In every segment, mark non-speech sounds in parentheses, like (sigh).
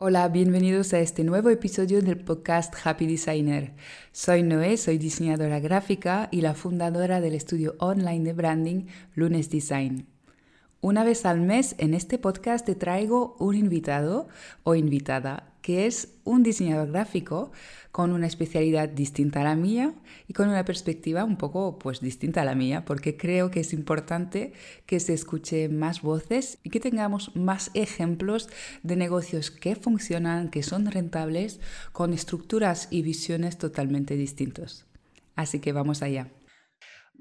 Hola, bienvenidos a este nuevo episodio del podcast Happy Designer. Soy Noé, soy diseñadora gráfica y la fundadora del estudio online de branding Lunes Design. Una vez al mes en este podcast te traigo un invitado o invitada que es un diseñador gráfico con una especialidad distinta a la mía y con una perspectiva un poco pues distinta a la mía, porque creo que es importante que se escuche más voces y que tengamos más ejemplos de negocios que funcionan, que son rentables, con estructuras y visiones totalmente distintos. Así que vamos allá.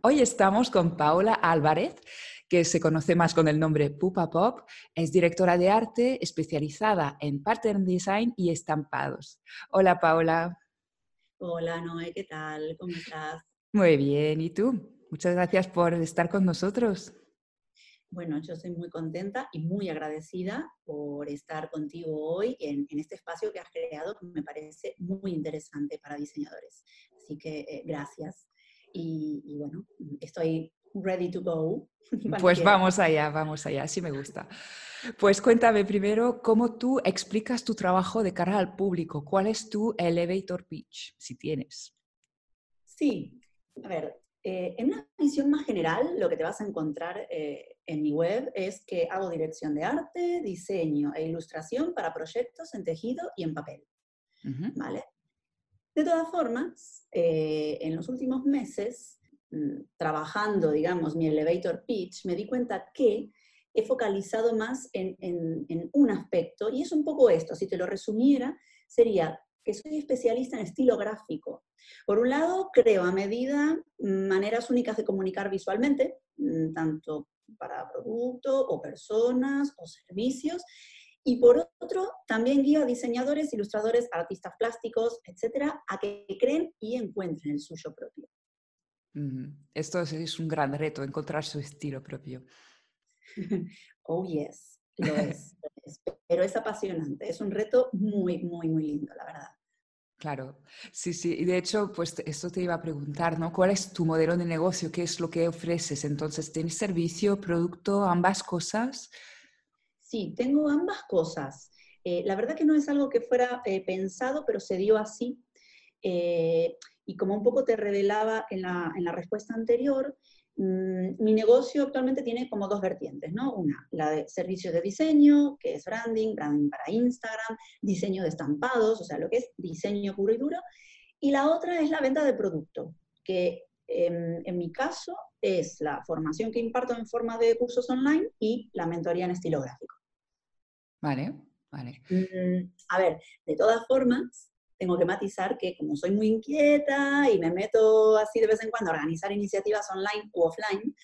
Hoy estamos con Paula Álvarez que se conoce más con el nombre Pupa Pop, es directora de arte especializada en pattern design y estampados. Hola Paula. Hola Noé, ¿qué tal? ¿Cómo estás? Muy bien, ¿y tú? Muchas gracias por estar con nosotros. Bueno, yo soy muy contenta y muy agradecida por estar contigo hoy en, este espacio que has creado, que me parece muy interesante para diseñadores. Así que eh, gracias. Y, y, bueno, estoy ready to go. (laughs) Pues vamos allá, vamos allá, así me gusta. Pues cuéntame primero cómo tú explicas tu trabajo de cara al público. ¿Cuál es tu elevator pitch, si tienes? Sí, a ver, eh, en una visión más general, lo que te vas a encontrar eh, en mi web es que hago dirección de arte, diseño e ilustración para proyectos en tejido y en papel. ¿Vale? De todas formas, eh, en los últimos meses trabajando, digamos, mi elevator pitch, me di cuenta que he focalizado más en, un aspecto, y es un poco esto, si te lo resumiera, sería que soy especialista en estilo gráfico. Por un lado, creo a medida maneras únicas de comunicar visualmente, mm, tanto para producto o personas o servicios, y por otro, también guío a diseñadores, ilustradores, artistas plásticos, etcétera, a que creen y encuentren el suyo propio. Esto es un gran reto, encontrar su estilo propio. (laughs) Oh, yes, lo es, Pero es apasionante, es un reto muy, muy, muy lindo, la verdad. Claro, sí, sí. Y de hecho, pues esto te iba a preguntar, ¿no? ¿Cuál es tu modelo de negocio? ¿Qué es lo que ofreces? Entonces, ¿tienes servicio, producto, ambas cosas? Sí, tengo ambas cosas. Eh, la verdad que no es algo que fuera eh, pensado, pero se dio así. Eh, y como un poco te revelaba en la, en la respuesta anterior, mm, mi negocio actualmente tiene como dos vertientes, ¿no? Una, la de servicios de diseño, que es branding, branding para Instagram, diseño de estampados, o sea, lo que es diseño puro y duro. Y la otra es la venta de producto, que em, en mi caso es la formación que imparto en forma de cursos online y la mentoría en estilo gráfico. Vale, vale. Mm, a ver, de todas formas, tengo que matizar que como soy muy inquieta y me meto así de vez en cuando a organizar iniciativas online u offline,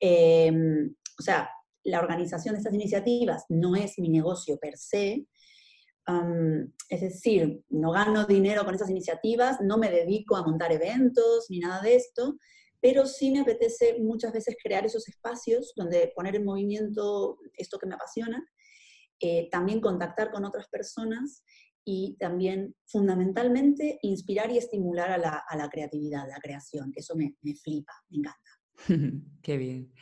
em, o sea, la organización de estas iniciativas no es mi negocio per se, es decir, no gano dinero con esas iniciativas, no me dedico a montar eventos ni nada de esto, pero sí me apetece muchas veces crear esos espacios donde poner en movimiento esto que me apasiona, eh, también contactar con otras personas y también fundamentalmente inspirar y estimular a la, a la creatividad, la creación, que eso me, me flipa, me encanta. (laughs) Qué bien.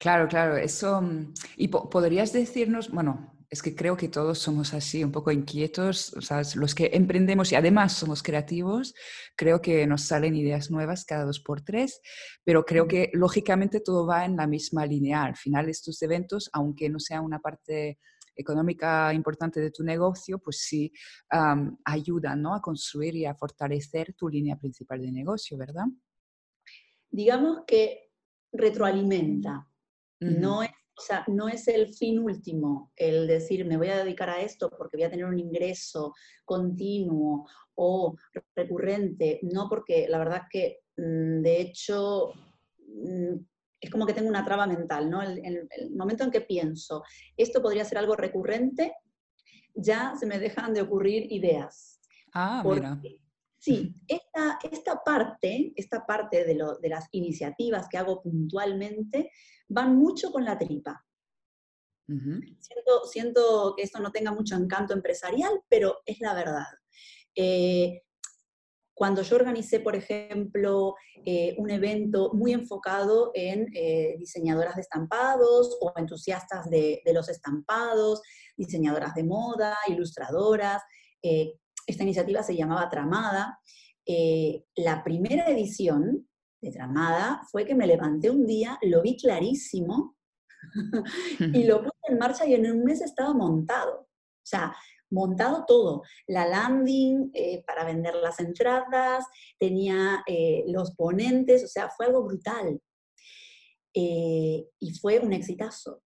Claro, claro, eso. Mm, y podrías decirnos, bueno, es que creo que todos somos así, un poco inquietos, ¿sabes? los que emprendemos y además somos creativos, creo que nos salen ideas nuevas cada dos por tres, pero creo que lógicamente todo va en la misma línea. Al final estos eventos, aunque no sea una parte económica importante de tu negocio, pues sí ayuda ¿no? a construir y a fortalecer tu línea principal de negocio, ¿verdad? Digamos que retroalimenta. no, es, no es el fin último el decir me voy a dedicar a esto porque voy a tener un ingreso continuo o recurrente, no porque la verdad que mm, de hecho mm, es como que tengo una traba mental, ¿no? El, el, momento en que pienso, esto podría ser algo recurrente, ya se me dejan de ocurrir ideas. Ah, mira. Sí, esta, esta parte, esta parte de, lo, de, las iniciativas que hago puntualmente van mucho con la tripa. siento, siento, que esto no tenga mucho encanto empresarial, pero es la verdad. Eh, cuando yo organicé, por ejemplo, eh, un evento muy enfocado en eh, diseñadoras de estampados o entusiastas de, los estampados, diseñadoras de moda, ilustradoras. Eh, esta iniciativa se llamaba Tramada. La primera edición de Tramada fue que me levanté un día, lo vi clarísimo (laughs) y lo puse en marcha y en un mes estaba montado. O sea, montado todo, la landing eh, para vender las entradas, tenía eh, los ponentes, o sea, fue algo brutal. Eh, y fue un exitazo.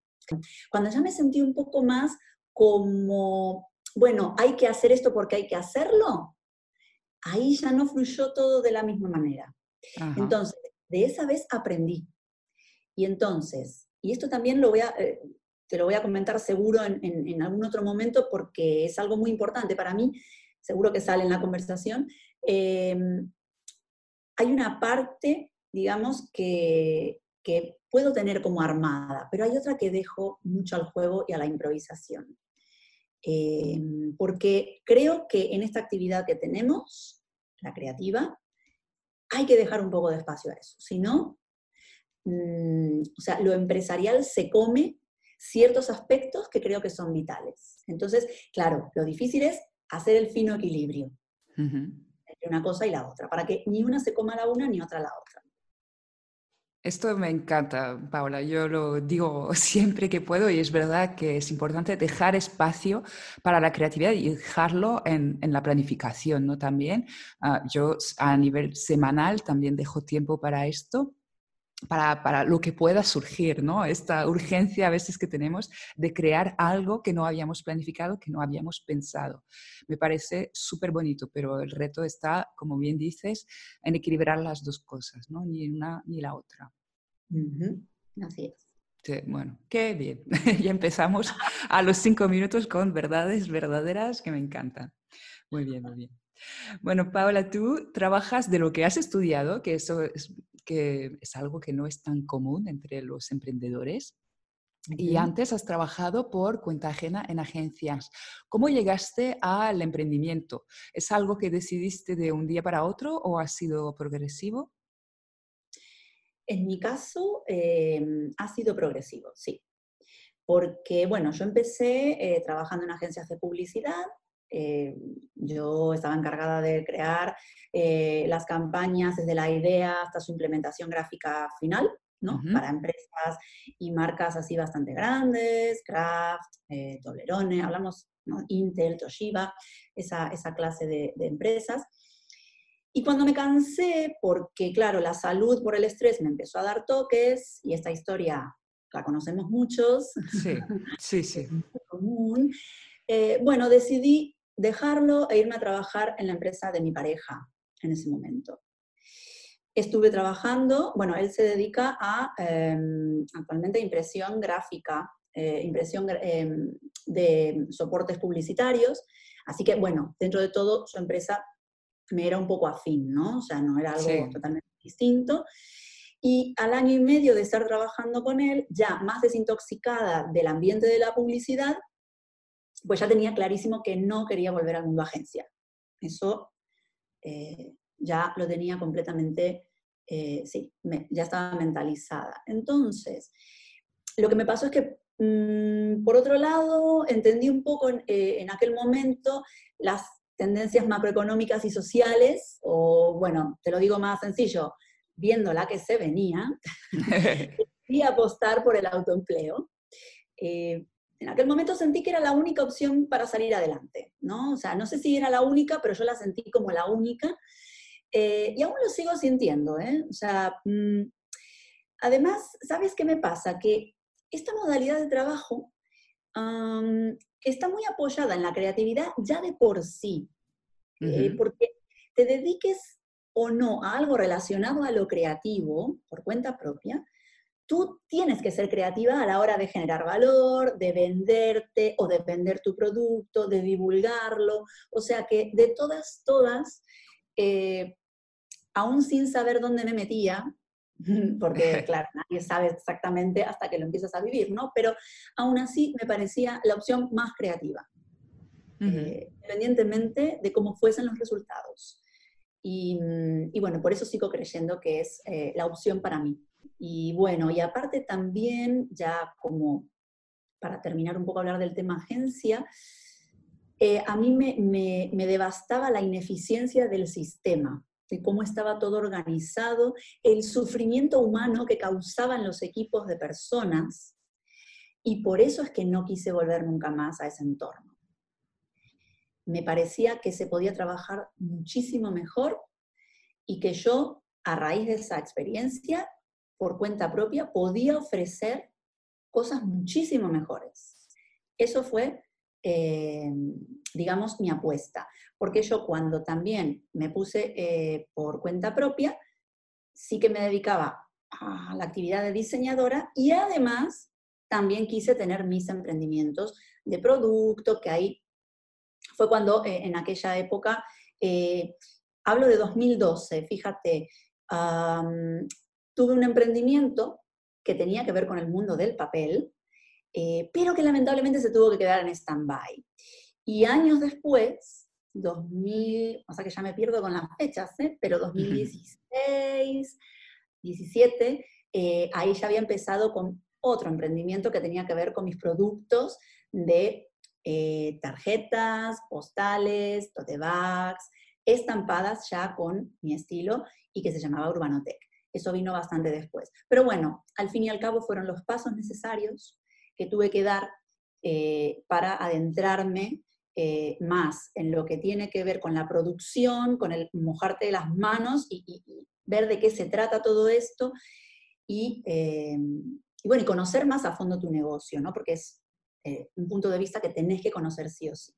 Cuando ya me sentí un poco más como, bueno, hay que hacer esto porque hay que hacerlo, ahí ya no fluyó todo de la misma manera. Entonces, de esa vez aprendí. Y entonces, y esto también lo voy a, te lo voy a comentar seguro en, algún otro momento porque es algo muy importante para mí, seguro que sale en la conversación. Em, hay una parte, digamos, que, que puedo tener como armada, pero hay otra que dejo mucho al juego y a la improvisación. Em, porque creo que en esta actividad que tenemos, la creativa, hay que dejar un poco de espacio a eso. Si no, mm, o sea, lo empresarial se come ciertos aspectos que creo que son vitales. Entonces, claro, lo difícil es hacer el fino equilibrio entre una cosa y la otra, para que ni una se coma la una ni otra la otra. Esto me encanta, Paula. Yo lo digo (laughs) siempre que puedo y es verdad que es importante dejar espacio para la creatividad y dejarlo en, la planificación, ¿no? También ah, yo a nivel semanal también dejo tiempo para esto para, lo que pueda surgir, ¿no? Esta urgencia a veces que tenemos de crear algo que no habíamos planificado, que no habíamos pensado. Me parece súper bonito, pero el reto está, como bien dices, en equilibrar las dos cosas, ¿no? Ni una ni la otra. Así es. Sí, bueno, qué bien. (laughs) ya empezamos a los cinco minutos con verdades verdaderas que me encantan. Muy bien, muy bien. Bueno, Paula, tú trabajas de lo que has estudiado, que eso es, que es algo que no es tan común entre los emprendedores. Y antes has trabajado por cuenta ajena en agencias. ¿Cómo llegaste al emprendimiento? ¿Es algo que decidiste de un día para otro o ha sido progresivo? En mi caso, em, ha sido progresivo, sí. Porque, bueno, yo empecé eh, trabajando en agencias de publicidad eh, yo estaba encargada de crear eh, las campañas desde la idea hasta su implementación gráfica final, ¿no? Para empresas y marcas así bastante grandes, Kraft, eh, Toblerone, hablamos, ¿no? Intel, Toshiba, esa, esa clase de, de, empresas. Y cuando me cansé, porque claro, la salud por el estrés me empezó a dar toques, y esta historia la conocemos muchos, sí, sí, (laughs) sí. es muy común, bueno, decidí dejarlo e irme a trabajar en la empresa de mi pareja en ese momento. Estuve trabajando, bueno, él se dedica a em, actualmente impresión gráfica, eh, impresión em, de soportes publicitarios, así que bueno, dentro de todo su empresa me era un poco afín, ¿no? O sea, no era algo totalmente distinto. Y al año y medio de estar trabajando con él, ya más desintoxicada del ambiente de la publicidad, pues ya tenía clarísimo que no quería volver al mundo agencia. Eso eh, ya lo tenía completamente, eh, sí, ya estaba mentalizada. Entonces, lo que me pasó es que, mm, por otro lado, entendí un poco eh, en, aquel momento las tendencias macroeconómicas y sociales, o bueno, te lo digo más sencillo, viendo la que se venía, (laughs) y apostar por el autoempleo en aquel momento sentí que era la única opción para salir adelante, ¿no? O sea, no sé si era la única, pero yo la sentí como la única. Eh, y aún lo sigo sintiendo, ¿eh? O sea, mm, además, ¿sabes qué me pasa? Que esta modalidad de trabajo está muy apoyada en la creatividad ya de por sí, eh, porque te dediques o no a algo relacionado a lo creativo por cuenta propia, tú tienes que ser creativa a la hora de generar valor, de venderte o de vender tu producto, de divulgarlo. O sea que de todas, todas, eh, aún sin saber dónde me metía, (laughs) porque (laughs) claro, nadie sabe exactamente hasta que lo empiezas a vivir, ¿no? Pero aún así me parecía la opción más creativa, eh, independientemente de cómo fuesen los resultados. Y, bueno, por eso sigo creyendo que es eh, la opción para mí. Y bueno, y aparte también ya como para terminar un poco hablar del tema agencia, eh, a mí me, me devastaba la ineficiencia del sistema, de cómo estaba todo organizado, el sufrimiento humano que causaban los equipos de personas, y por eso es que no quise volver nunca más a ese entorno. Me parecía que se podía trabajar muchísimo mejor y que yo, a raíz de esa experiencia, por cuenta propia, podía ofrecer cosas muchísimo mejores. Eso fue, eh, digamos, mi apuesta, porque yo cuando también me puse eh, por cuenta propia, sí que me dedicaba a la actividad de diseñadora y además también quise tener mis emprendimientos de producto, que ahí fue cuando eh, en aquella época, hablo de 2012, fíjate, tuve un emprendimiento que tenía que ver con el mundo del papel, eh, pero que lamentablemente se tuvo que quedar en stand-by. Y años después, 2000, o sea que ya me pierdo con las fechas, ¿eh? pero 2016, 17, eh, ahí ya había empezado con otro emprendimiento que tenía que ver con mis productos de tarjetas, postales, tote bags, estampadas ya con mi estilo y que se llamaba Urbanotech. Eso vino bastante después. Pero bueno, al fin y al cabo fueron los pasos necesarios que tuve que dar eh, para adentrarme eh, más en lo que tiene que ver con la producción, con el mojarte de las manos y, ver de qué se trata todo esto eh, y, bueno, y conocer más a fondo tu negocio, ¿no? Porque es un punto de vista que tenés que conocer sí o sí.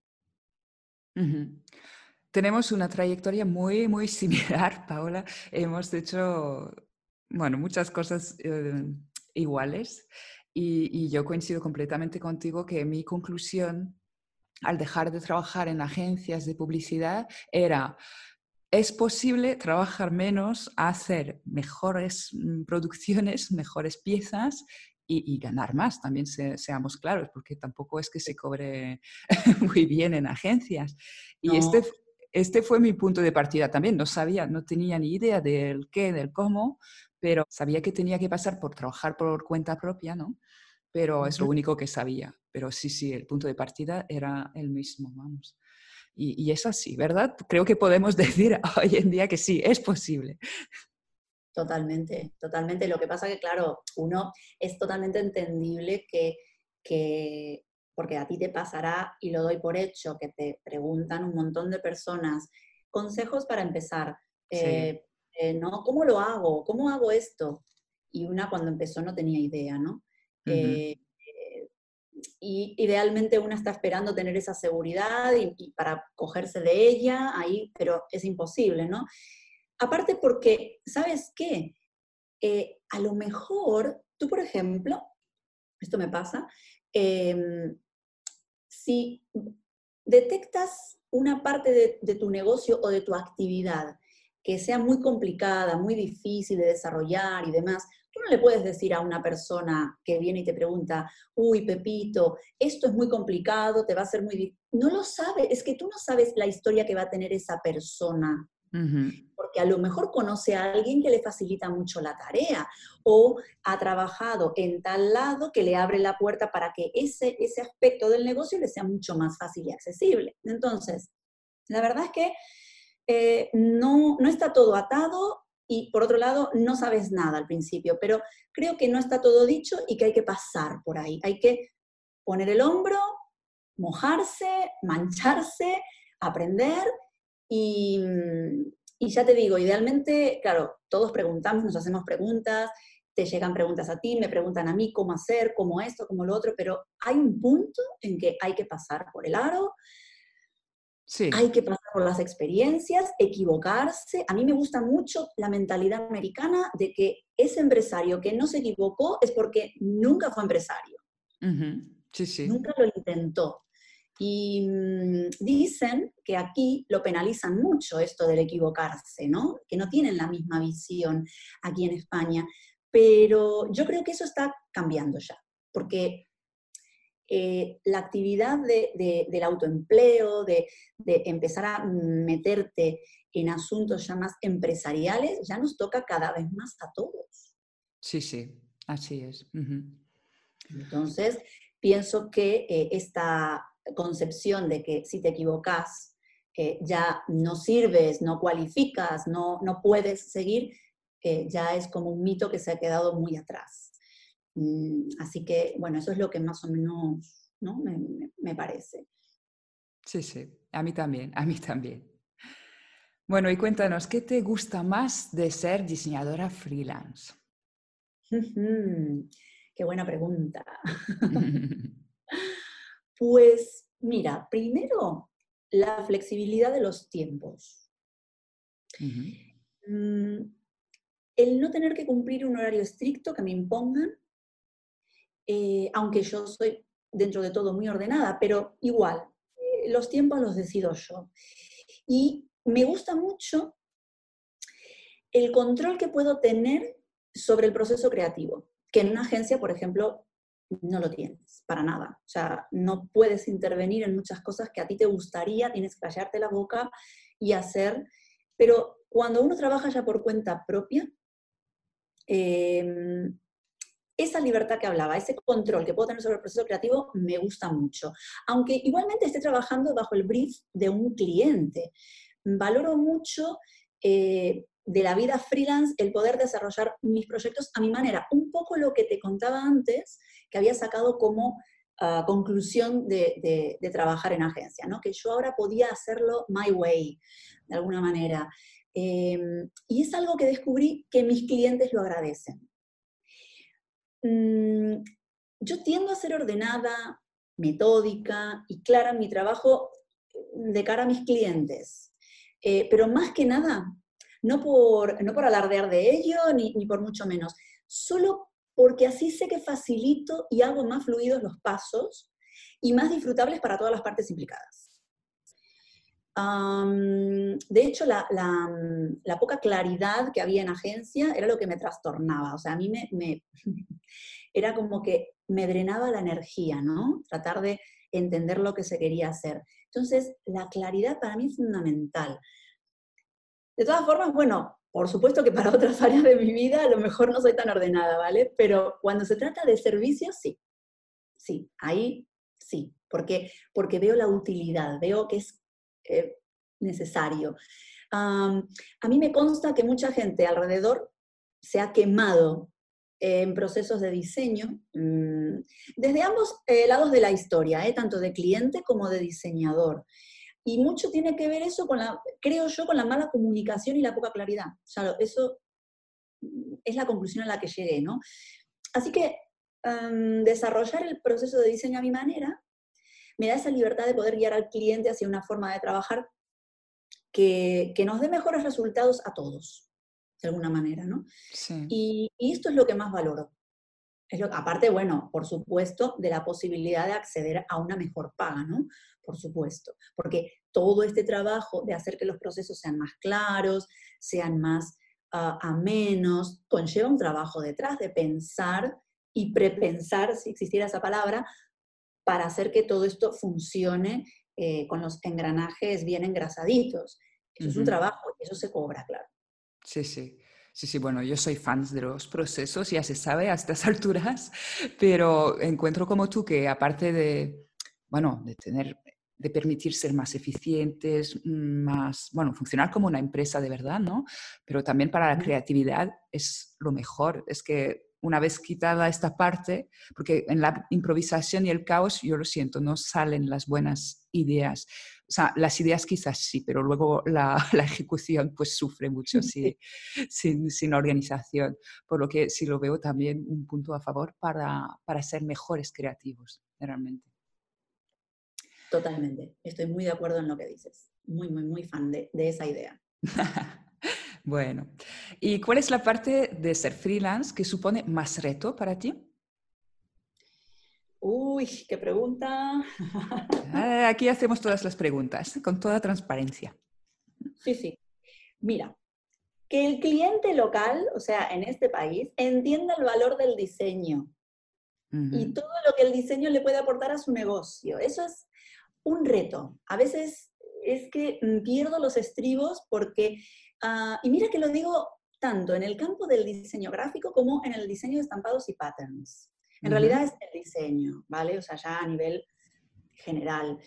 Tenemos una trayectoria muy, muy similar, (laughs) Paola. Hemos hecho, bueno, muchas cosas eh, iguales y, yo coincido completamente contigo que mi conclusión al dejar de trabajar en agencias de publicidad era, es posible trabajar menos, hacer mejores mm, producciones, mejores piezas y, ganar más, también seamos claros, porque tampoco es que se cobre (laughs) muy bien en agencias. Y este, este fue mi punto de partida también. No sabía, no tenía ni idea del qué, del cómo, pero sabía que tenía que pasar por trabajar por cuenta propia, ¿no? Pero es lo único que sabía. Pero sí, sí, el punto de partida era el mismo, vamos. Y, y es así, ¿verdad? Creo que podemos (laughs) decir hoy en día que sí, es posible. Totalmente, totalmente. Lo que pasa que, claro, uno es totalmente entendible que, que porque a ti te pasará, y lo doy por hecho, que te preguntan un montón de personas, consejos para empezar, eh, eh, ¿no? ¿Cómo lo hago? ¿Cómo hago esto? Y una cuando empezó no tenía idea, ¿no? Eh, y idealmente una está esperando tener esa seguridad y, para cogerse de ella ahí, pero es imposible, ¿no? Aparte porque, ¿sabes qué? a lo mejor, tú por ejemplo, esto me pasa, em, si detectas una parte de, tu negocio o de tu actividad que sea muy complicada, muy difícil de desarrollar y demás, tú no le puedes decir a una persona que viene y te pregunta, uy, Pepito, esto es muy complicado, te va a ser muy difícil. No lo sabes, es que tú no sabes la historia que va a tener esa persona porque a lo mejor conoce a alguien que le facilita mucho la tarea o ha trabajado en tal lado que le abre la puerta para que ese, ese aspecto del negocio le sea mucho más fácil y accesible. Entonces, la verdad es que eh, no, no está todo atado y por otro lado no sabes nada al principio, pero creo que no está todo dicho y que hay que pasar por ahí. Hay que poner el hombro, mojarse, mancharse, aprender Mm, y, ya te digo, idealmente, claro, todos preguntamos, nos hacemos preguntas, te llegan preguntas a ti, me preguntan a mí cómo hacer, cómo esto, cómo lo otro, pero hay un punto en que hay que pasar por el aro, sí. hay que pasar por las experiencias, equivocarse. A mí me gusta mucho la mentalidad americana de que ese empresario que no se equivocó es porque nunca fue empresario. sí, sí. Nunca lo intentó. Y mm, dicen que aquí lo penalizan mucho esto del equivocarse, ¿no? Que no tienen la misma visión aquí en España. Pero yo creo que eso está cambiando ya, porque eh, la actividad del autoempleo, de, empezar a meterte en asuntos ya más empresariales, ya nos toca cada vez más a todos. Sí, sí, así es. Entonces, pienso que eh, esta concepción de que si te equivocas eh, ya no sirves, no cualificas, no, no puedes seguir, eh, ya es como un mito que se ha quedado muy atrás. Mm, así que, bueno, eso es lo que más o menos ¿no? me parece. Sí, sí, a mí también, a mí también. Bueno, y cuéntanos, ¿qué te gusta más de ser diseñadora freelance? (laughs) Qué buena pregunta. (laughs) pues mira, primero, la flexibilidad de los tiempos. Mm, el no tener que cumplir un horario estricto que me impongan, eh, aunque yo soy dentro de todo muy ordenada, pero igual, eh, los tiempos los decido yo. Y me gusta mucho el control que puedo tener sobre el proceso creativo, que en una agencia, por ejemplo, no lo tienes, para nada. O sea, no puedes intervenir en muchas cosas que a ti te gustaría, tienes que callarte la boca y hacer, pero cuando uno trabaja ya por cuenta propia, em, esa libertad que hablaba, ese control que puedo tener sobre el proceso creativo, me gusta mucho. Aunque igualmente esté trabajando bajo el brief de un cliente valoro mucho eh, de la vida freelance el poder desarrollar mis proyectos a mi manera. Un poco lo que te contaba antes, que había sacado como ah, conclusión de, trabajar en agencia, ¿no? que yo ahora podía hacerlo my way, de alguna manera. Em, y es algo que descubrí que mis clientes lo agradecen. Mm, yo tiendo a ser ordenada, metódica y clara en mi trabajo de cara a mis clientes. Eh, pero más que nada, no por, no por alardear de ello, ni, por mucho menos, solo porque así sé que facilito y hago más fluidos los pasos y más disfrutables para todas las partes implicadas. de hecho, la, poca claridad que había en agencia era lo que me trastornaba. O sea, a mí me, (laughs) era como que me drenaba la energía, ¿no? Tratar de entender lo que se quería hacer. Entonces, la claridad para mí es fundamental. De todas formas, bueno, por supuesto que para otras (laughs) áreas de mi vida a lo mejor no soy tan ordenada, ¿vale? Pero cuando se trata de servicios, sí. Sí, ahí sí, porque, porque veo la utilidad, veo que es eh, necesario. a mí me consta que mucha gente alrededor se ha quemado en procesos de diseño, mm, desde ambos eh, lados de la historia, ¿eh? tanto de cliente como de diseñador. Y mucho tiene que ver eso con la, creo yo, con la mala comunicación y la poca claridad. O sea, eso es la conclusión a la que llegué, ¿no? Así que em, desarrollar el proceso de diseño a mi manera me da esa libertad de poder guiar al cliente hacia una forma de trabajar que, que nos dé mejores resultados a todos de alguna manera, ¿no? Y, esto es lo que más valoro. Es lo, aparte, bueno, por supuesto, de la posibilidad de acceder a una mejor paga, ¿no? Por supuesto, porque todo este trabajo de hacer que los procesos sean más claros, sean más uh, amenos, conlleva un trabajo detrás de pensar y prepensar, si existiera esa palabra, para hacer que todo esto funcione eh, con los engranajes bien engrasaditos. Eso es un trabajo y eso se cobra, claro. Sí, sí. Sí, sí, bueno, yo soy fan de los procesos, ya se sabe a estas (laughs) alturas, pero encuentro como tú que aparte de, bueno, de tener, de permitir ser más eficientes, más, bueno, funcionar como una empresa de verdad, ¿no? Pero también para la creatividad es lo mejor. Es que una vez quitada esta parte, porque en la improvisación y el caos, yo lo siento, no salen las buenas ideas. O sea, las ideas quizás sí, pero luego la, (laughs) la ejecución pues sufre mucho si, (laughs) sin, sin, organización. Por lo que sí lo veo también un punto a favor para, para ser mejores creativos, realmente. Totalmente, estoy muy de acuerdo en lo que dices. Muy, muy, muy fan de, de esa idea. (laughs) Bueno, ¿y cuál es la parte de ser freelance que supone más reto para ti? Uy, qué pregunta. (laughs) Ah, aquí hacemos todas las preguntas, con toda transparencia. Sí, sí. Mira, que el cliente local, o sea, en este país, entienda el valor del diseño y todo lo que el diseño le puede aportar a su negocio. Eso es un reto. A veces es que pierdo los estribos porque Ah, y mira que lo digo tanto en el campo del diseño gráfico como en el diseño de estampados y patterns. En realidad es el diseño, ¿vale? O sea, ya a nivel general.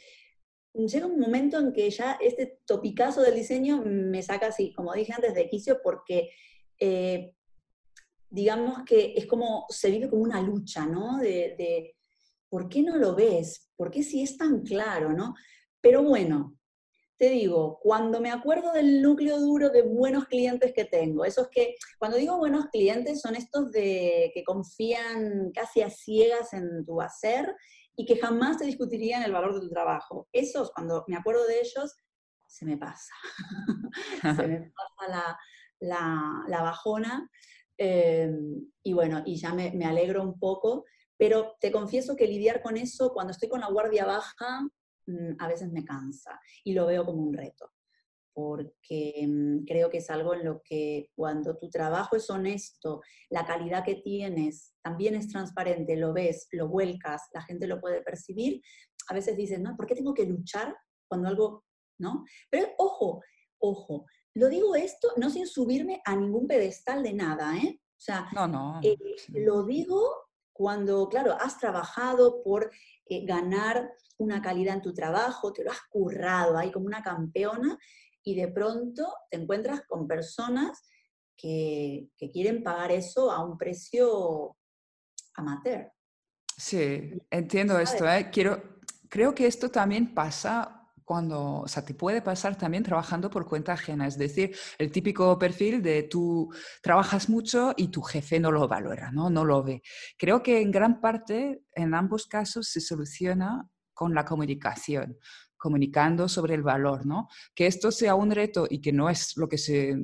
Llega un momento en que ya este topicazo del diseño me saca así, como dije antes, de quicio porque eh, digamos que es como, se vive como una lucha, ¿no? De, de, ¿por qué no lo ves? ¿Por qué si es tan claro, ¿no? Pero bueno, te digo, cuando me acuerdo del núcleo duro de buenos clientes que tengo, esos que, cuando digo buenos clientes, son estos de que confían casi a ciegas en tu hacer y que jamás te discutirían el valor de tu trabajo. Esos, cuando me acuerdo de ellos, se me pasa. (laughs) se me (laughs) pasa la, bajona. Em, y bueno, y ya me, me alegro un poco, pero te confieso que lidiar con eso cuando estoy con la guardia baja Mm, a veces me cansa y lo veo como un reto, porque mm, creo que es algo en lo que cuando tu trabajo es honesto, la calidad que tienes también es transparente, lo ves, lo vuelcas, la gente lo puede percibir, a veces dices, no, ¿por qué tengo que luchar cuando algo, no? Pero ojo, ojo, lo digo esto no sin subirme a ningún pedestal de nada, ¿eh? O sea, no, no, eh, lo digo cuando, claro, has trabajado por eh, ganar una calidad en tu trabajo, te lo has currado ahí como una campeona y de pronto te encuentras con personas que, quieren pagar eso a un precio amateur. Sí, entiendo esto. ¿eh? Quiero, creo que esto también pasa cuando, o sea, te puede pasar también trabajando por cuenta ajena, es decir, el típico perfil de tú trabajas mucho y tu jefe no lo valora, ¿no? No lo ve. Creo que en gran parte, en ambos casos, se soluciona con la comunicación comunicando sobre el valor, ¿no? Que esto sea un reto y que no es lo que se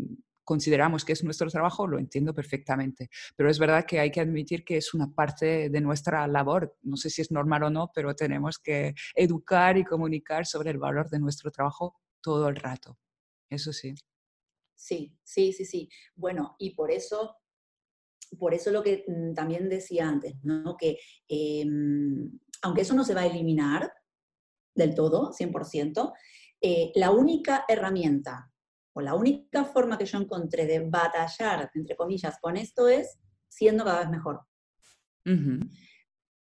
consideramos que es nuestro trabajo, lo entiendo perfectamente. Pero es verdad que hay que admitir que es una parte de nuestra labor. No sé si es normal o no, pero tenemos que educar y comunicar sobre el valor de nuestro trabajo todo el rato. Eso sí. Sí, sí, sí, sí. Bueno, y por eso, por eso lo que mm, también decía antes, ¿no? Que em, aunque eso no se va a eliminar del todo, 100%, eh, la única herramienta o la única forma que yo encontré de batallar, entre comillas, con esto es siendo cada vez mejor.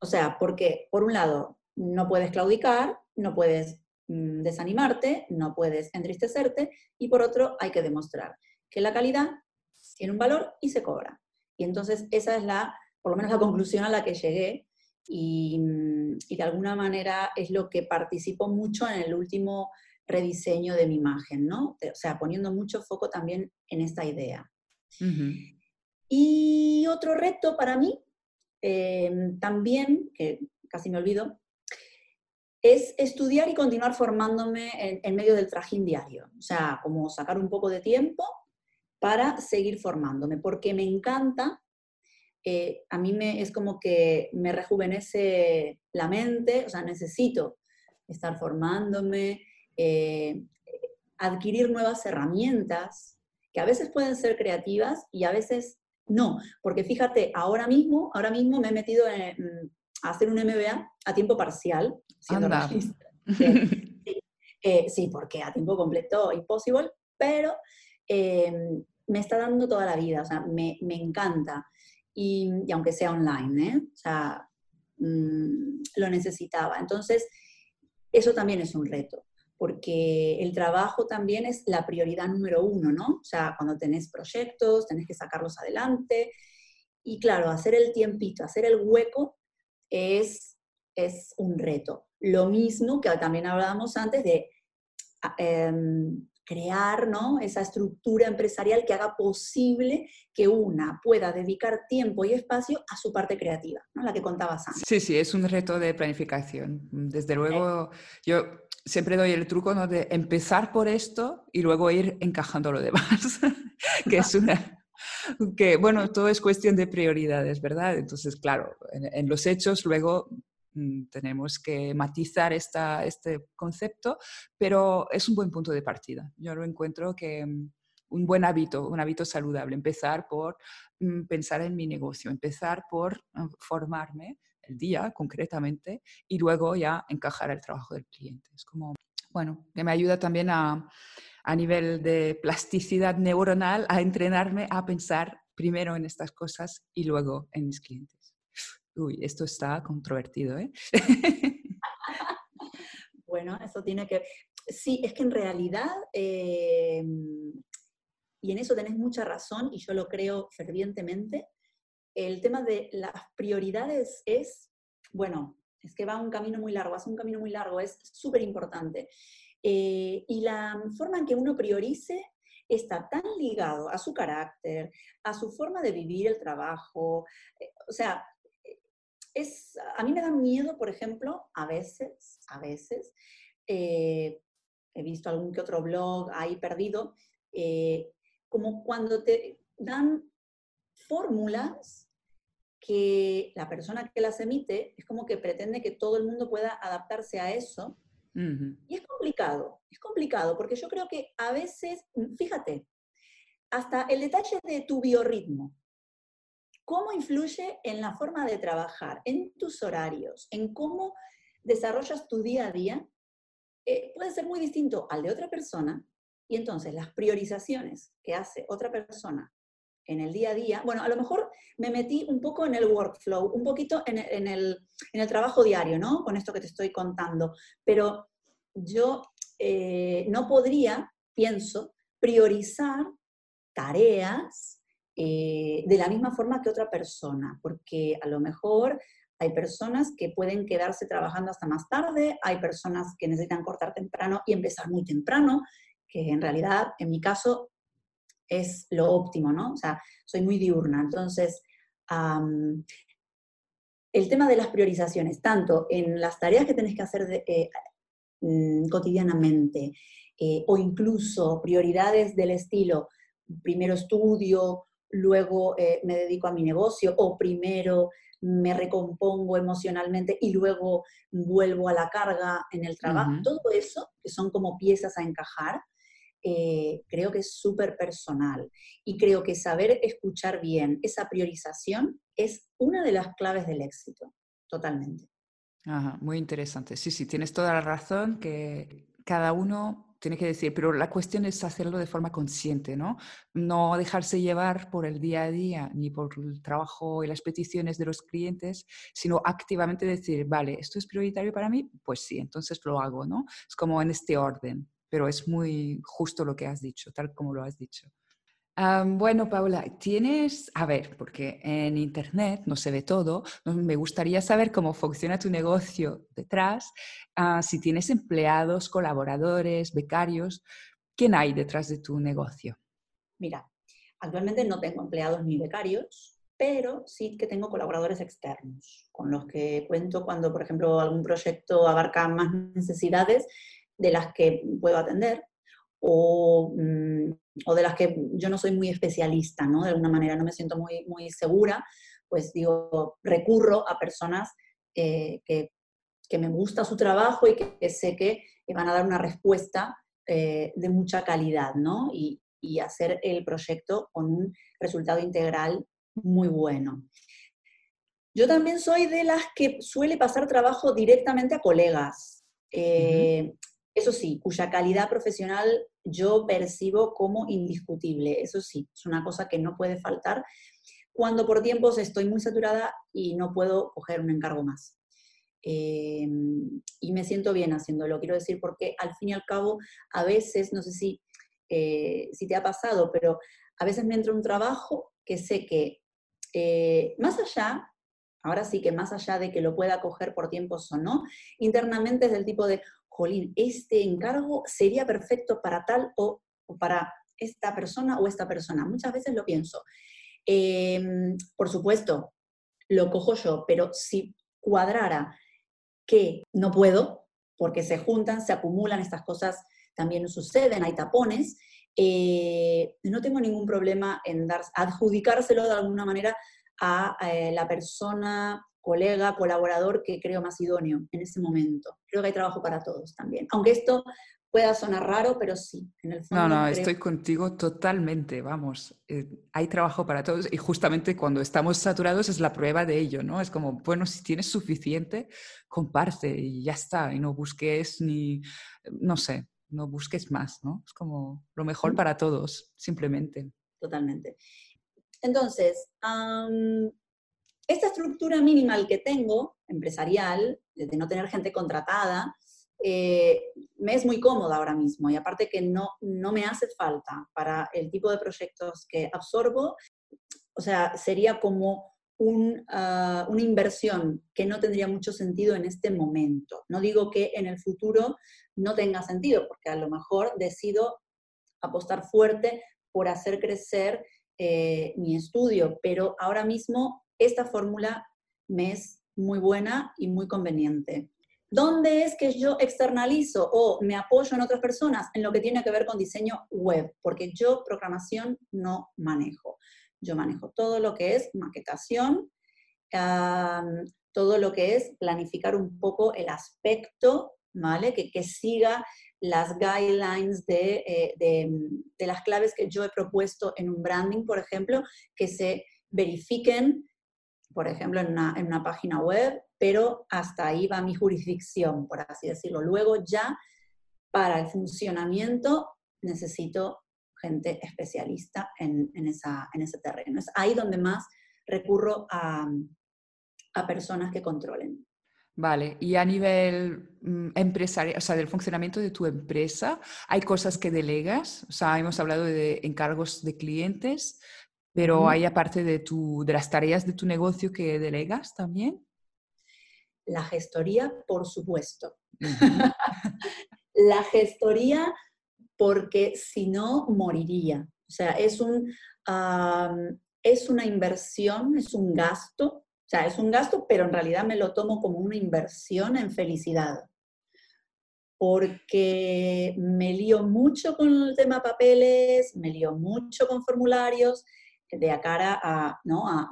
O sea, porque por un lado no puedes claudicar, no puedes mm, desanimarte, no puedes entristecerte, y por otro hay que demostrar que la calidad tiene un valor y se cobra. Y entonces esa es la, por lo menos la conclusión a la que llegué, y, mm, y de alguna manera es lo que participó mucho en el último rediseño de mi imagen, ¿no? O sea, poniendo mucho foco también en esta idea. Y otro reto para mí, em, también, que casi me olvido, es estudiar y continuar formándome en, medio del trajín diario. O sea, como sacar un poco de tiempo para seguir formándome, porque me encanta, eh, a mí me, es como que me rejuvenece la mente, o sea, necesito estar formándome, eh, adquirir nuevas herramientas que a veces pueden ser creativas y a veces no, porque fíjate, ahora mismo, ahora mismo me he metido mm, a hacer un MBA a tiempo parcial, siendo (laughs) eh, sí, porque a tiempo completo imposible, pero em, me está dando toda la vida, o sea, me, encanta. Y, aunque sea online, ¿eh? O sea, mm, lo necesitaba. Entonces, eso también es un reto porque el trabajo también es la prioridad número uno, ¿no? O sea, cuando tenés proyectos, tenés que sacarlos adelante. Y claro, hacer el tiempito, hacer el hueco es, es un reto. Lo mismo que también hablábamos antes de em, crear ¿no? esa estructura empresarial que haga posible que una pueda dedicar tiempo y espacio a su parte creativa, ¿no? la que contabas antes. Sí, sí, es un reto de planificación. Desde luego, yo siempre doy el truco ¿no? de empezar por esto y luego ir encajando lo demás, (laughs) que es una... que bueno, todo es cuestión de prioridades, ¿verdad? Entonces, claro, en, los hechos luego mm, tenemos que matizar esta, este concepto, pero es un buen punto de partida. Yo lo encuentro que mm, un buen hábito, un hábito saludable, empezar por mm, pensar en mi negocio, empezar por formarme el día concretamente y luego ya encajar el trabajo del cliente. Es como, bueno, que me ayuda también a, a nivel de plasticidad neuronal a entrenarme a pensar primero en estas cosas y luego en mis clientes. Uy, esto está controvertido, ¿eh? (laughs) bueno, eso tiene que... Sí, es que en realidad, em, y en eso tenés mucha razón, y yo lo creo fervientemente, el tema de las prioridades es, bueno, es que va un camino muy largo, hace un camino muy largo, es súper importante. Eh, y la forma en que uno priorice está tan ligado a su carácter, a su forma de vivir el trabajo. Eh, o sea, es, a mí me da miedo, por ejemplo, a veces, a veces, eh, he visto algún que otro blog ahí perdido, como cuando te dan fórmulas que la persona que las emite es como que pretende que todo el mundo pueda adaptarse a eso. Y es complicado, es complicado, porque yo creo que a veces, fíjate, hasta el detalle de tu biorritmo, cómo influye en la forma de trabajar, en tus horarios, en cómo desarrollas tu día a día, eh, puede ser muy distinto al de otra persona. Y entonces las priorizaciones que hace otra persona en el día a día, bueno, a lo mejor me metí un poco en el workflow, un poquito en, el, trabajo diario, ¿no? Con esto que te estoy contando, pero yo eh, no podría, pienso, priorizar tareas eh, de la misma forma que otra persona, porque a lo mejor hay personas que pueden quedarse trabajando hasta más tarde, hay personas que necesitan cortar temprano y empezar muy temprano, que en realidad, en mi caso, es lo óptimo, ¿no? O sea, soy muy diurna. Entonces, el tema de las priorizaciones, tanto en las tareas que tenés que hacer eh, mm, cotidianamente, eh, o incluso prioridades del estilo, primero estudio, luego eh, me dedico a mi negocio, o primero me recompongo emocionalmente y luego vuelvo a la carga en el trabajo, todo eso, que son como piezas a encajar, eh, creo que es súper personal. Y creo que saber escuchar bien esa priorización es una de las claves del éxito, totalmente. Ajá, muy interesante. Sí, sí, tienes toda la razón que cada uno tiene que decir, pero la cuestión es hacerlo de forma consciente, ¿no? No dejarse llevar por el día a día ni por el trabajo y las peticiones de los clientes, sino activamente decir, vale, esto es prioritario para mí, pues sí, entonces lo hago, ¿no? Es como en este orden pero es muy justo lo que has dicho, tal como lo has dicho. bueno, Paula, tienes, a ver, porque en Internet no se ve todo, me gustaría saber cómo funciona tu negocio detrás, ah, si tienes empleados, colaboradores, becarios, ¿quién hay detrás de tu negocio? Mira, actualmente no tengo empleados ni becarios, pero sí que tengo colaboradores externos, con los que cuento cuando, por ejemplo, algún proyecto abarca más necesidades de las que puedo atender o, mm, o, de las que yo no soy muy especialista, ¿no? De alguna manera no me siento muy, muy segura, pues digo, recurro a personas eh, que, que, me gusta su trabajo y que, sé que van a dar una respuesta eh, de mucha calidad, ¿no? Y, y hacer el proyecto con un resultado integral muy bueno. Yo también soy de las que suele pasar trabajo directamente a colegas. Eh, eso sí, cuya calidad profesional yo percibo como indiscutible. Eso sí, es una cosa que no puede faltar cuando por tiempos estoy muy saturada y no puedo coger un encargo más. Eh, y me siento bien haciéndolo, quiero decir, porque al fin y al cabo, a veces, no sé si, eh, si te ha pasado, pero a veces me entra un trabajo que sé que eh, más allá, ahora sí que más allá de que lo pueda coger por tiempos o no, internamente es del tipo de, jolín, este encargo sería perfecto para tal o, para esta persona o esta persona. Muchas veces lo pienso. Em, por supuesto, lo cojo yo, pero si cuadrara que no puedo, porque se juntan, se acumulan, estas cosas también suceden, hay tapones, eh, no tengo ningún problema en dar, adjudicárselo de alguna manera a eh, la persona colega, colaborador que creo más idóneo en ese momento. Creo que hay trabajo para todos también. Aunque esto pueda sonar raro, pero sí, en el fondo. No, no, estoy contigo totalmente, vamos. Eh, hay trabajo para todos y justamente cuando estamos saturados es la prueba de ello, ¿no? Es como, bueno, si tienes suficiente, comparte y ya está, y no busques ni, no sé, no busques más, ¿no? Es como lo mejor para todos, simplemente. Totalmente. Entonces, esta estructura minimal que tengo, empresarial, de no tener gente contratada, eh, me es muy cómoda ahora mismo y aparte que no, no me hace falta para el tipo de proyectos que absorbo, o sea, sería como ah, una inversión que no tendría mucho sentido en este momento. No digo que en el futuro no tenga sentido, porque a lo mejor decido apostar fuerte por hacer crecer eh, mi estudio, pero ahora mismo esta fórmula me es muy buena y muy conveniente. ¿Dónde es que yo externalizo o me apoyo en otras personas? En lo que tiene que ver con diseño web, porque yo programación no manejo. Yo manejo todo lo que es maquetación, todo lo que es planificar un poco el aspecto, ¿vale? Que, siga las guidelines de, eh, de, las claves que yo he propuesto en un branding, por ejemplo, que se verifiquen, por ejemplo, en una, en una página web, pero hasta ahí va mi jurisdicción, por así decirlo. Luego ya, para el funcionamiento, necesito gente especialista en, en, esa, en ese terreno. Es ahí donde más recurro a, a personas que controlen. Vale, y a nivel mm, empresarial, o sea, del funcionamiento de tu empresa, ¿hay cosas que delegas? O sea, hemos hablado de encargos de clientes, pero ¿hay aparte de, tu, de las tareas de tu negocio que delegas también? La gestoría, por supuesto. (laughs) la gestoría, porque si no, moriría. O sea, es, un, es una inversión, es un gasto o sea, es un gasto, pero en realidad me lo tomo como una inversión en felicidad. Porque me lío mucho con el tema papeles, me lío mucho con formularios, de a cara a, ¿no? a,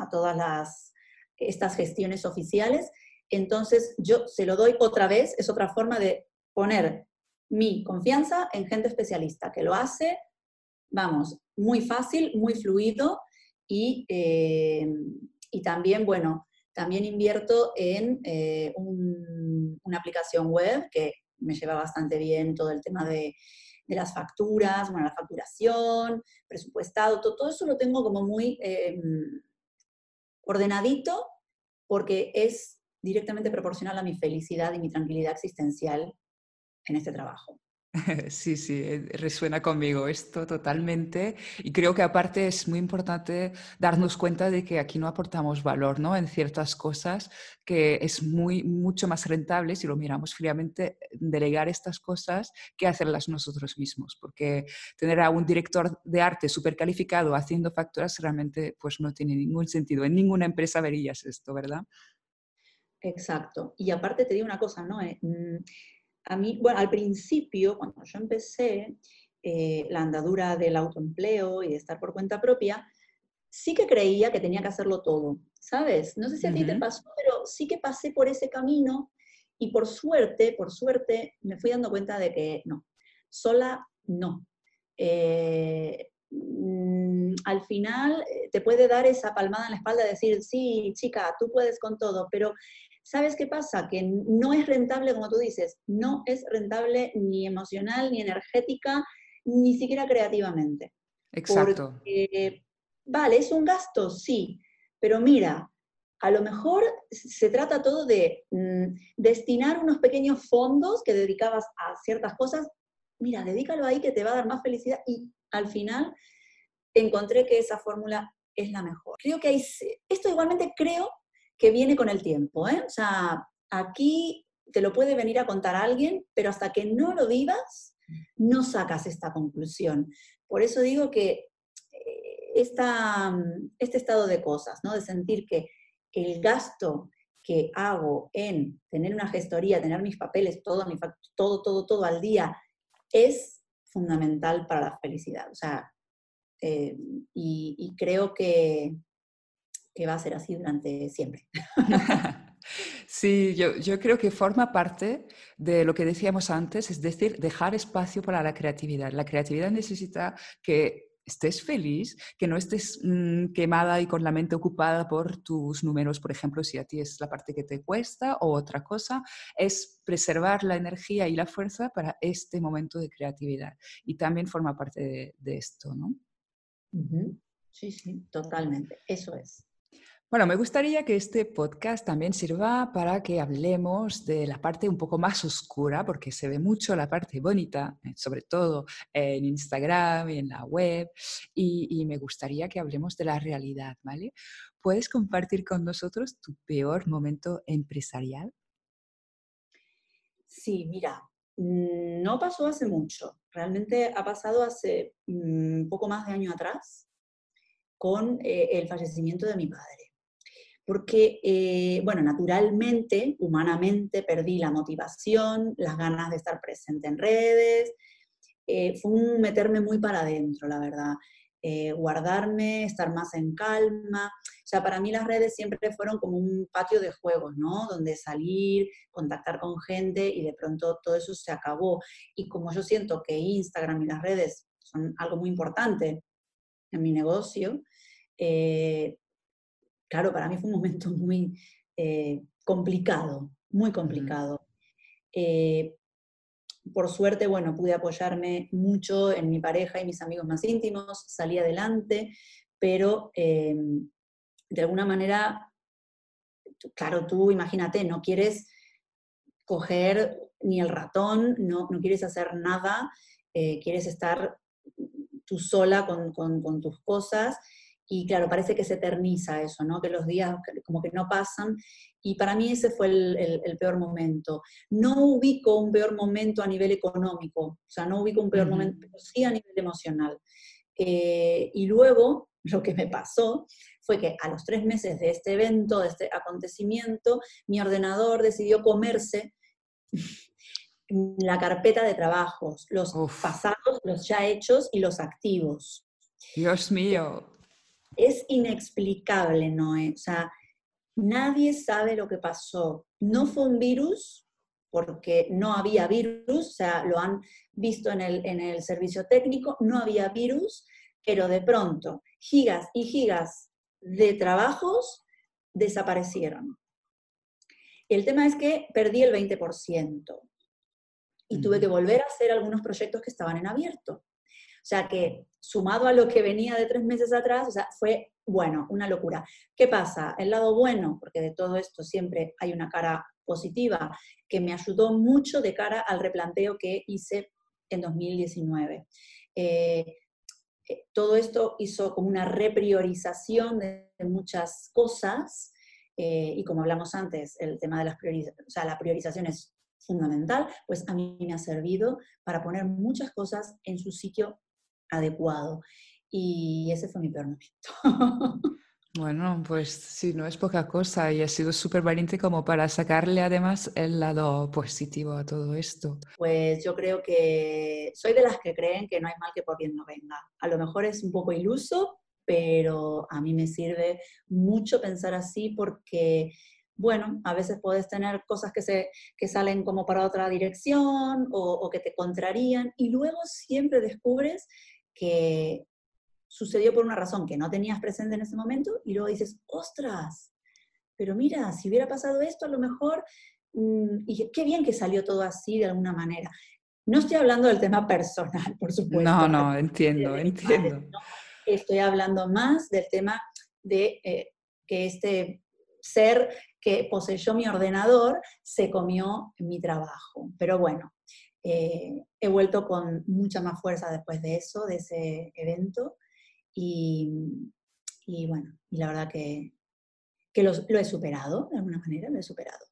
a todas las, estas gestiones oficiales. Entonces, yo se lo doy otra vez, es otra forma de poner mi confianza en gente especialista, que lo hace, vamos, muy fácil, muy fluido y, eh, y también, bueno, también invierto en eh, una aplicación web que me lleva bastante bien todo el tema de, las facturas, bueno, la facturación, presupuestado, todo, eso lo tengo como muy em, ordenadito porque es directamente proporcional a mi felicidad y mi tranquilidad existencial en este trabajo. (laughs) Sí, sí, eh, resuena conmigo esto totalmente. Y creo que aparte es muy importante darnos cuenta de que aquí no aportamos valor, ¿no? En ciertas cosas que es muy, mucho más rentable, si lo miramos fríamente, delegar estas cosas que hacerlas nosotros mismos. Porque tener a un director de arte súper calificado haciendo facturas realmente pues no tiene ningún sentido. En ninguna empresa verías esto, ¿verdad? Exacto. Y aparte te digo una cosa, ¿no? Eh, mm, a mí, bueno, al principio, cuando yo empecé eh, la andadura del autoempleo y de estar por cuenta propia, sí que creía que tenía que hacerlo todo, ¿sabes? No sé si a ti te pasó, pero sí que pasé por ese camino y por suerte, por suerte, me fui dando cuenta de que no, sola no. Eh, mm, al final eh, te puede dar esa palmada en la espalda de decir, sí, chica, tú puedes con todo, pero ¿Sabes qué pasa? Que no es rentable, como tú dices, no es rentable ni emocional, ni energética, ni siquiera creativamente. Exacto. vale, es un gasto, sí, pero mira, a lo mejor se trata todo de mm, destinar unos pequeños fondos que dedicabas a ciertas cosas. Mira, dedícalo ahí que te va a dar más felicidad y al final encontré que esa fórmula es la mejor. Creo que hay, esto igualmente creo que viene con el tiempo. ¿eh? O sea, aquí te lo puede venir a contar alguien, pero hasta que no lo vivas, no sacas esta conclusión. Por eso digo que eh, esta, este estado de cosas, ¿no? de sentir que el gasto que hago en tener una gestoría, tener mis papeles, todo, todo, todo, todo al día, es fundamental para la felicidad. O sea, eh, y, creo que, que va a ser así durante siempre. (laughs) Sí, yo, yo, creo que forma parte de lo que decíamos antes, es decir, dejar espacio para la creatividad. La creatividad necesita que estés feliz, que no estés mm, quemada y con la mente ocupada por tus números, por ejemplo, si a ti es la parte que te cuesta o otra cosa, es preservar la energía y la fuerza para este momento de creatividad. Y también forma parte de, esto, ¿no? Sí, sí, totalmente, eso es. Bueno, me gustaría que este podcast también sirva para que hablemos de la parte un poco más oscura, porque se ve mucho la parte bonita, eh, sobre todo en Instagram y en la web, y, me gustaría que hablemos de la realidad, ¿vale? ¿Puedes compartir con nosotros tu peor momento empresarial? Sí, mira, mm, no pasó hace mucho, realmente ha pasado hace un mm, poco más de año atrás con eh, el fallecimiento de mi padre porque, eh, bueno, naturalmente, humanamente, perdí la motivación, las ganas de estar presente en redes. Eh, fue un meterme muy para adentro, la verdad. Eh, guardarme, estar más en calma. O sea, para mí las redes siempre fueron como un patio de juegos, ¿no? Donde salir, contactar con gente y de pronto todo eso se acabó. Y como yo siento que Instagram y las redes son algo muy importante en mi negocio, claro, para mí fue un momento (laughs) muy eh, complicado, muy complicado. Eh, por suerte, bueno, pude apoyarme mucho en mi pareja y mis amigos más íntimos, salí adelante, pero eh, de alguna manera, claro, tú imagínate, no quieres coger ni el ratón, no, no quieres hacer nada, quieres estar tú sola con, con tus cosas y claro, parece que se eterniza eso, ¿no? Que los días como que no pasan. Y para mí ese fue el, peor momento. No ubico un peor momento a nivel económico, o sea, no ubico un peor momento, pero sí a nivel emocional. Eh, y luego, (laughs) lo que me pasó fue que a los tres meses de este evento, de este acontecimiento, mi ordenador decidió comerse (laughs) la carpeta de trabajos, los pasados, los ya hechos y los activos. Dios mío es inexplicable, Noé. O sea, nadie sabe lo que pasó. No fue un virus, porque no había virus, o sea, lo han visto en el, en el servicio técnico, no había virus, pero de pronto gigas y gigas de trabajos desaparecieron. El tema es que perdí el 20% y tuve que volver a hacer algunos proyectos que estaban en abierto. Sea que sumado a lo que venía de tres meses atrás, o sea, fue, bueno, una locura. ¿Qué pasa? El lado bueno, porque de todo esto siempre hay una cara positiva, que me ayudó mucho de cara al replanteo que hice en 2019. Eh, eh, todo esto hizo como una repriorización de, muchas cosas, eh, y como hablamos antes, el tema de las priorizaciones, o sea, la priorización es fundamental, pues a mí me ha servido para poner muchas cosas en su sitio adecuado. Y ese fue mi peor momento. (laughs) Bueno, pues sí, no es poca cosa y ha sido súper valiente como para sacarle además el lado positivo a todo esto. Pues yo creo que soy de las que creen que no hay mal que por bien no venga. A lo mejor es un poco iluso, pero a mí me sirve mucho pensar así porque, bueno, a veces puedes tener cosas que, se, que salen como para otra dirección o, o que te contrarían y luego siempre descubres que sucedió por una razón que no tenías presente en ese momento y luego dices, ostras, pero mira, si hubiera pasado esto, a lo mejor, mm, y qué bien que salió todo así de alguna manera. No estoy hablando del tema personal, por supuesto. No, no, (laughs) entiendo, entiendo. estoy hablando más del tema de eh, que este ser que poseyó mi ordenador se comió mi trabajo. Pero bueno, eh, he vuelto con mucha más fuerza después de eso, de ese evento. Y, bueno, y la verdad que, que lo, he superado, de alguna manera lo he superado.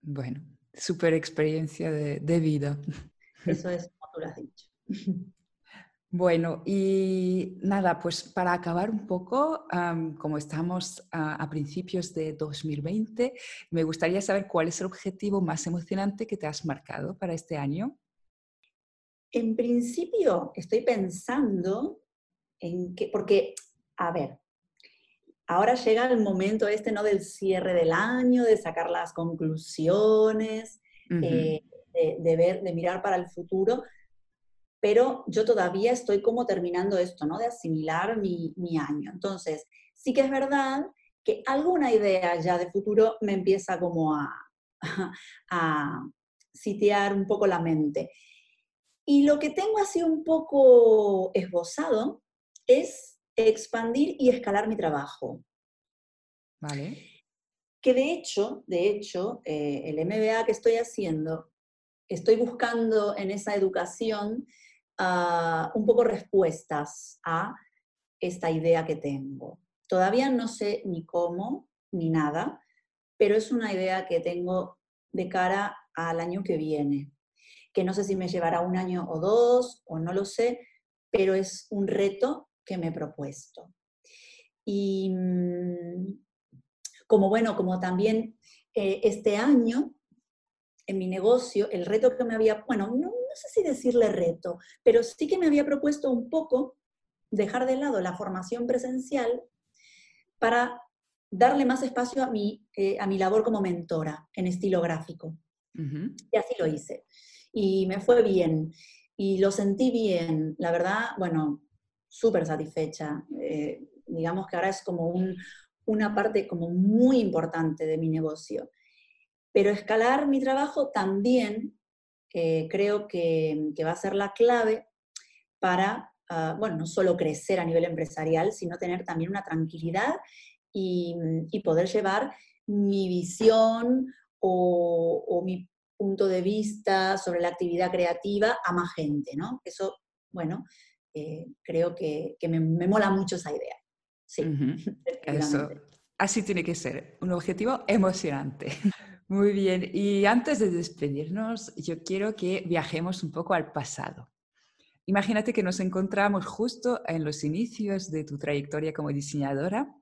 Bueno, super experiencia de, vida. Eso (laughs) es como tú lo has dicho. Bueno, y nada, pues para acabar un poco, como estamos a, principios de 2020, me gustaría saber cuál es el objetivo más emocionante que te has marcado para este año. En principio, estoy pensando en que, porque, a ver, ahora llega el momento este, ¿no? Del cierre del año, de sacar las conclusiones, eh, de, ver, de mirar para el futuro pero yo todavía estoy como terminando esto, ¿no? De asimilar mi, año. Entonces, sí que es verdad que alguna idea ya de futuro me empieza como a, (laughs) a, sitiar un poco la mente. Y lo que tengo así un poco esbozado es expandir y escalar mi trabajo. Vale. Que de hecho, de hecho, eh, el MBA que estoy haciendo, estoy buscando en esa educación ah, un poco respuestas a esta idea que tengo. Todavía no sé ni cómo, ni nada, pero es una idea que tengo de cara al año que viene, que no sé si me llevará un año o dos, o no lo sé, pero es un reto que me he propuesto. Y mm, como bueno, como también eh, este año en mi negocio, el reto que me había, bueno, no, no sé si decirle reto, pero sí que me había propuesto un poco dejar de lado la formación presencial para darle más espacio a mi, eh, a mi labor como mentora en estilo gráfico. Y así lo hice. Y me fue bien. Y lo sentí bien. La verdad, bueno, súper satisfecha. Eh, digamos que ahora es como un, una parte como muy importante de mi negocio. Pero escalar mi trabajo también eh, creo que, que, va a ser la clave para, uh, bueno, no solo crecer a nivel empresarial, sino tener también una tranquilidad y, poder llevar mi visión o, mi punto de vista sobre la actividad creativa a más gente, ¿no? Eso, bueno, eh, creo que, me, mola mucho esa idea. Sí, (laughs) Eso, así tiene que ser, un objetivo emocionante. (laughs) Muy bien, y antes de despedirnos, yo quiero que viajemos un poco al pasado. Imagínate que nos encontramos justo en los inicios de tu trayectoria como diseñadora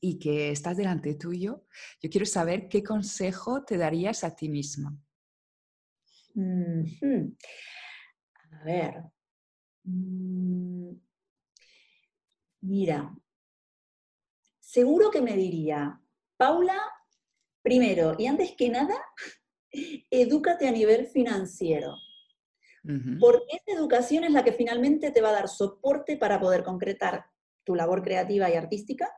y que estás delante tuyo, yo quiero saber qué consejo te darías a ti misma. A ver. Mm, mira, seguro que me diría, Paula, primero y antes que nada, edúcate a nivel financiero. Porque esa educación es la que finalmente te va a dar soporte para poder concretar tu labor creativa y artística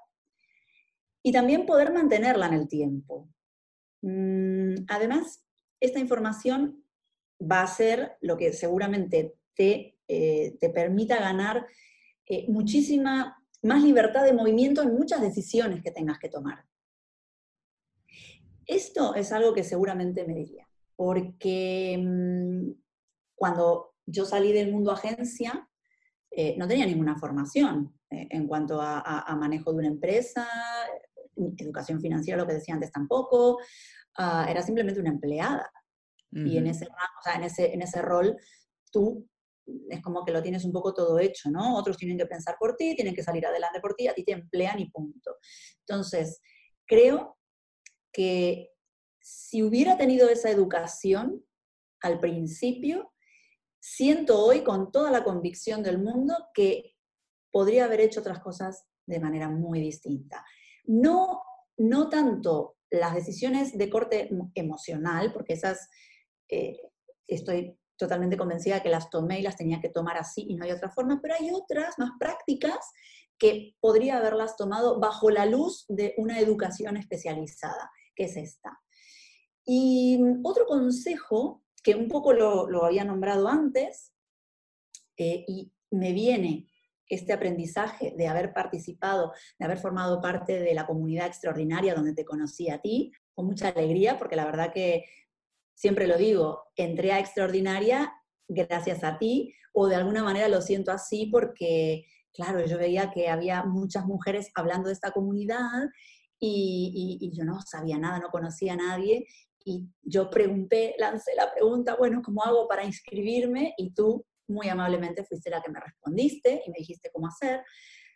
y también poder mantenerla en el tiempo. Mm, además, esta información va a ser lo que seguramente te, eh, te permita ganar eh, muchísima más libertad de movimiento en muchas decisiones que tengas que tomar. Esto es algo que seguramente me diría, porque mm, cuando yo salí del mundo agencia, eh, no tenía ninguna formación en cuanto a, manejo de una empresa, educación financiera, lo que decía antes tampoco, ah, era simplemente una empleada. Y en ese, en, ese, en ese rol tú es como que lo tienes un poco todo hecho, ¿no? Otros tienen que pensar por ti, tienen que salir adelante por ti, a ti te emplean y punto. Entonces, creo que si hubiera tenido esa educación al principio, siento hoy con toda la convicción del mundo que podría haber hecho otras cosas de manera muy distinta. No, no tanto las decisiones de corte emocional, porque esas eh, estoy totalmente convencida que las tomé y las tenía que tomar así y no hay otra forma, pero hay otras más prácticas que podría haberlas tomado bajo la luz de una educación especializada, que es esta. Y otro consejo, que un poco lo, había nombrado antes, eh, y me viene este aprendizaje de haber participado, de haber formado parte de la comunidad extraordinaria donde te conocí a ti, con mucha alegría, porque la verdad que siempre lo digo, entré a extraordinaria gracias a ti, o de alguna manera lo siento así porque, claro, yo veía que había muchas mujeres hablando de esta comunidad y, y yo no sabía nada, no conocía a nadie, y yo pregunté, lancé la pregunta, bueno, ¿cómo hago para inscribirme? Y tú muy amablemente fuiste la que me respondiste y me dijiste cómo hacer.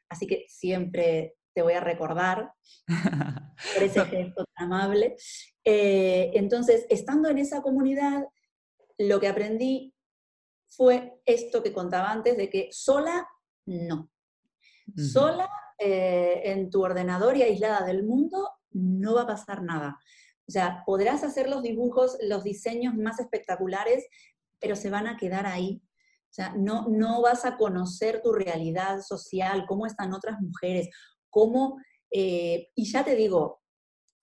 Así que siempre te voy a recordar por (laughs) ese gesto tan amable. Eh, entonces, estando en esa comunidad, lo que aprendí fue esto que contaba antes, de que sola, no. Sola, eh, en tu ordenador y aislada del mundo, no va a pasar nada. O sea, podrás hacer los dibujos, los diseños más espectaculares, pero se van a quedar ahí o sea, no, no vas a conocer tu realidad social, cómo están otras mujeres, cómo, eh, y ya te digo,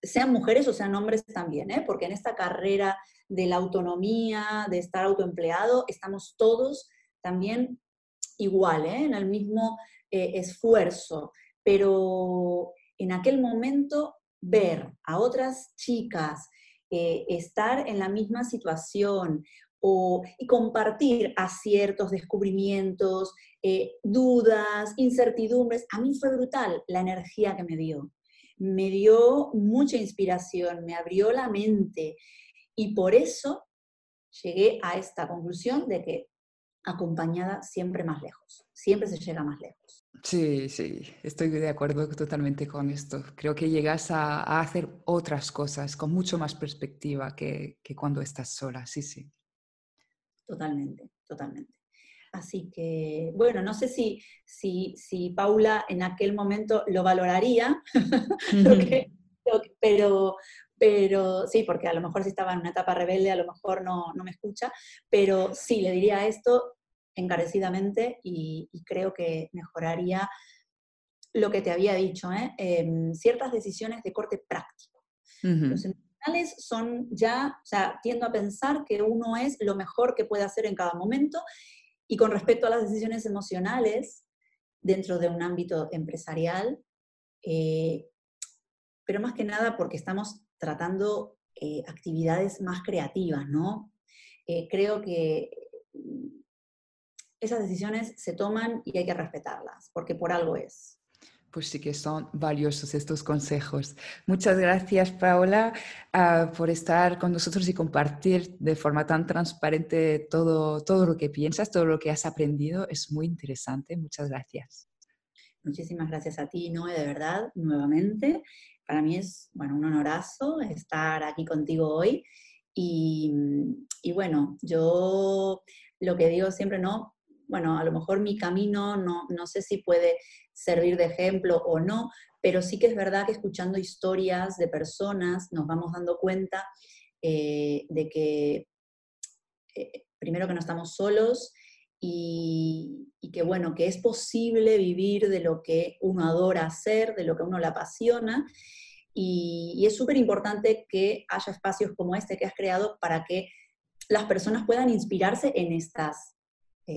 sean mujeres o sean hombres también, ¿eh? porque en esta carrera de la autonomía, de estar autoempleado, estamos todos también igual, ¿eh? en el mismo esfuerzo. Pero en aquel momento ver a otras chicas eh, estar en la misma situación o, y compartir aciertos, descubrimientos, eh, dudas, incertidumbres, a mí fue brutal la energía que me dio. Me dio mucha inspiración, me abrió la mente y por eso llegué a esta conclusión de que acompañada siempre más lejos, siempre se llega más lejos. Sí, sí, estoy de acuerdo totalmente con esto. Creo que llegas a, hacer otras cosas con mucho más perspectiva que, que, cuando estás sola, sí, sí. Totalmente, totalmente. Así que, bueno, no sé si, si, si Paula en aquel momento lo valoraría, (laughs) pero, pero sí, porque a lo mejor si estaba en una etapa rebelde, a lo mejor no, no me escucha, pero sí, le diría esto encarecidamente y, creo que mejoraría lo que te había dicho, ¿eh? em, ciertas decisiones de corte práctico. Los emocionales son ya, o sea, tiendo a pensar que uno es lo mejor que puede hacer en cada momento y con respecto a las decisiones emocionales dentro de un ámbito empresarial, eh, pero más que nada porque estamos tratando eh, actividades más creativas, ¿no? Eh, creo que esas decisiones se toman y hay que respetarlas, porque por algo es. Pues sí que son valiosos estos consejos. Muchas gracias, Paola, ah, por estar con nosotros y compartir de forma tan transparente todo, todo lo que piensas, todo lo que has aprendido. Es muy interesante. Muchas gracias. Muchísimas gracias a ti, Noé, de verdad, nuevamente para mí es bueno, un honorazo estar aquí contigo hoy. Y, y, bueno, yo lo que digo siempre, ¿no? Bueno, a lo mejor mi camino no, no sé si puede servir de ejemplo o no, pero sí que es verdad que escuchando historias de personas nos vamos dando cuenta eh, de que, eh, primero que no estamos solos y, y, que bueno, que es posible vivir de lo que uno adora hacer, de lo que uno le apasiona y, es súper importante que haya espacios como este que has creado para que las personas puedan inspirarse en estas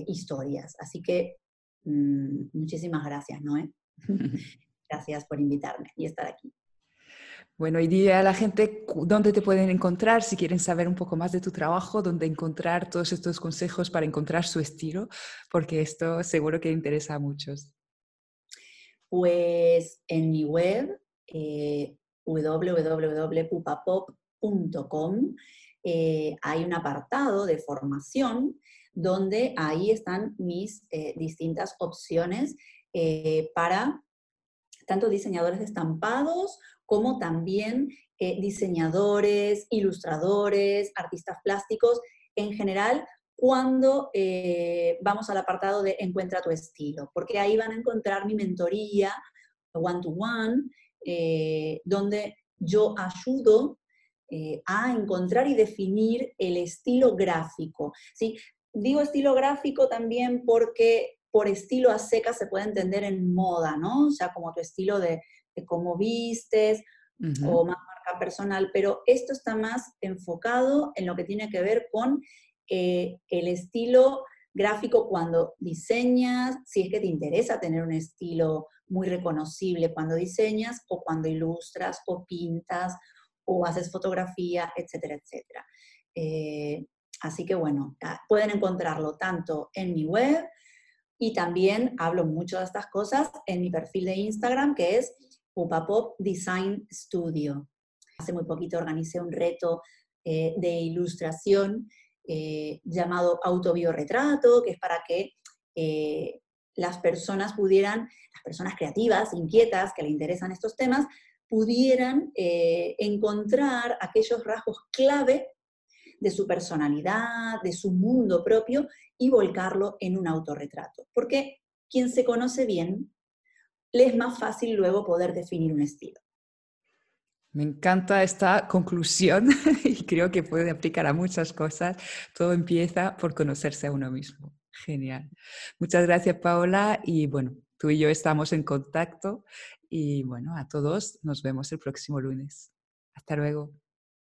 eh, historias. Así que mm, muchísimas gracias, Noé. (laughs) (laughs) gracias por invitarme y estar aquí. Bueno, y dile a la gente dónde te pueden encontrar si quieren saber un poco más de tu trabajo, dónde encontrar todos estos consejos para encontrar su estilo, porque esto seguro que interesa a muchos. Pues en mi web, eh, www.pupapop.com, eh, hay un apartado de formación donde ahí están mis eh, distintas opciones eh, para tanto diseñadores estampados como también diseñadores, ilustradores, artistas plásticos, en general, cuando vamos al apartado de Encuentra tu estilo, porque ahí van a encontrar mi mentoría one-to-one, eh, donde yo ayudo eh, a encontrar y definir el estilo gráfico. ¿sí? Digo estilo gráfico también porque por estilo a seca se puede entender en moda, ¿no? O sea, como tu estilo de, cómo vistes o más marca personal, pero esto está más enfocado en lo que tiene que ver con eh, el estilo gráfico cuando diseñas, si es que te interesa tener un estilo muy reconocible cuando diseñas o cuando ilustras o pintas o haces fotografía, etcétera, etcétera. Eh, así que bueno, pueden encontrarlo tanto en mi web y también hablo mucho de estas cosas en mi perfil de Instagram que es Pupapop Design Studio. Hace muy poquito organicé un reto eh, de ilustración eh, llamado autobiorretrato, que es para que eh, las personas pudieran, las personas creativas, inquietas, que le interesan estos temas, pudieran eh, encontrar aquellos rasgos clave de su personalidad, de su mundo propio y volcarlo en un autorretrato. Porque quien se conoce bien, le es más fácil luego poder definir un estilo. Me encanta esta conclusión (laughs) y creo que puede aplicar a muchas cosas. Todo empieza por conocerse a uno mismo. Genial. Muchas gracias, Paola. Y bueno, tú y yo estamos en contacto. Y bueno, a todos nos vemos el próximo lunes. Hasta luego.